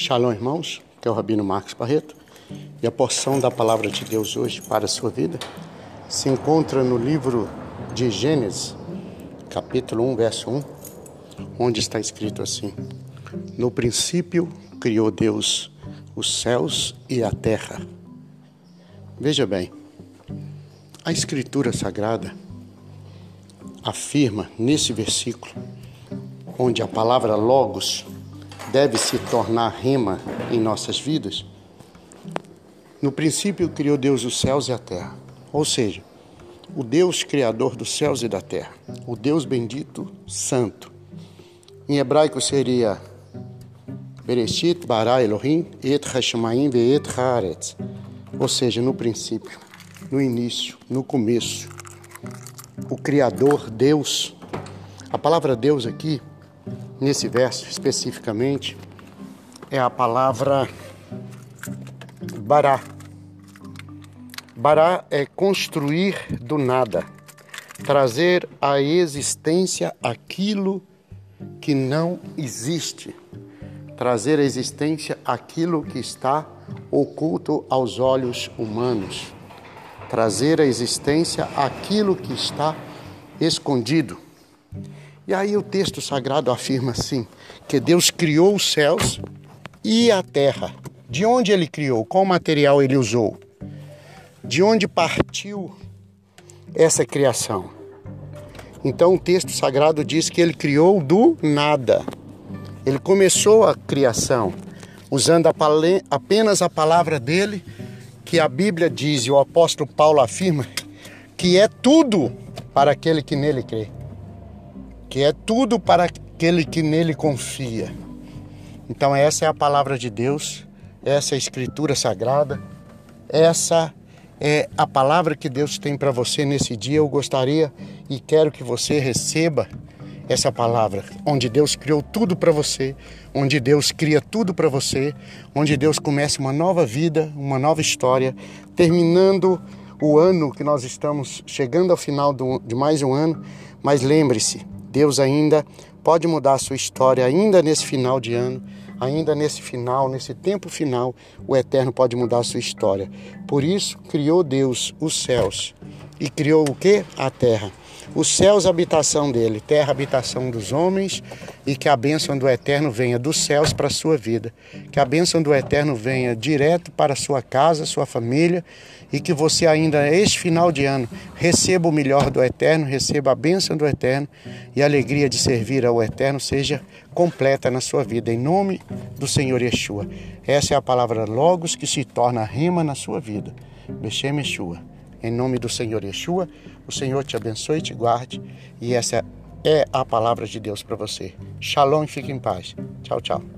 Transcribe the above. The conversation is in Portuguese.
Shalom, irmãos, que é o Rabino Marcos Barreto. E a porção da palavra de Deus hoje para a sua vida se encontra no livro de Gênesis, capítulo 1, verso 1, onde está escrito assim: No princípio criou Deus os céus e a terra. Veja bem, a Escritura Sagrada afirma nesse versículo, onde a palavra Logos deve se tornar rema em nossas vidas, no princípio criou Deus os céus e a terra. Ou seja, o Deus criador dos céus e da terra, o Deus bendito, santo. Em hebraico seria Bereshit bara Elohim et hashamayim ve'et haaretz. Ou seja, no princípio, no início, no começo. O criador, Deus. A palavra Deus aqui nesse verso especificamente é a palavra bará. Bará é construir do nada, trazer à existência aquilo que não existe, trazer à existência aquilo que está oculto aos olhos humanos, trazer à existência aquilo que está escondido. E aí o texto sagrado afirma assim: que Deus criou os céus e a terra. De onde ele criou? Qual material ele usou? De onde partiu essa criação? Então o texto sagrado diz que ele criou do nada. Ele começou a criação usando a apenas a palavra dele, que a Bíblia diz e o apóstolo Paulo afirma que é tudo para aquele que nele crê que é tudo para aquele que nele confia. Então, essa é a palavra de Deus, essa é a escritura sagrada, essa é a palavra que Deus tem para você nesse dia. Eu gostaria e quero que você receba essa palavra, onde Deus criou tudo para você, onde Deus cria tudo para você, onde Deus começa uma nova vida, uma nova história, terminando o ano que nós estamos chegando ao final de mais um ano. Mas lembre-se, Deus ainda pode mudar a sua história, ainda nesse final de ano, ainda nesse final, nesse tempo final, o Eterno pode mudar a sua história. Por isso, criou Deus os céus e criou o que? A terra. Os céus, habitação dele, terra, habitação dos homens, e que a bênção do Eterno venha dos céus para a sua vida. Que a bênção do Eterno venha direto para a sua casa, sua família, e que você ainda, este final de ano, receba o melhor do Eterno, receba a bênção do Eterno e a alegria de servir ao Eterno seja completa na sua vida, em nome do Senhor Yeshua. Essa é a palavra Logos que se torna rima na sua vida. Beshem Yeshua. Em nome do Senhor Yeshua, o Senhor te abençoe e te guarde. E essa é a palavra de Deus para você. Shalom e fique em paz. Tchau, tchau.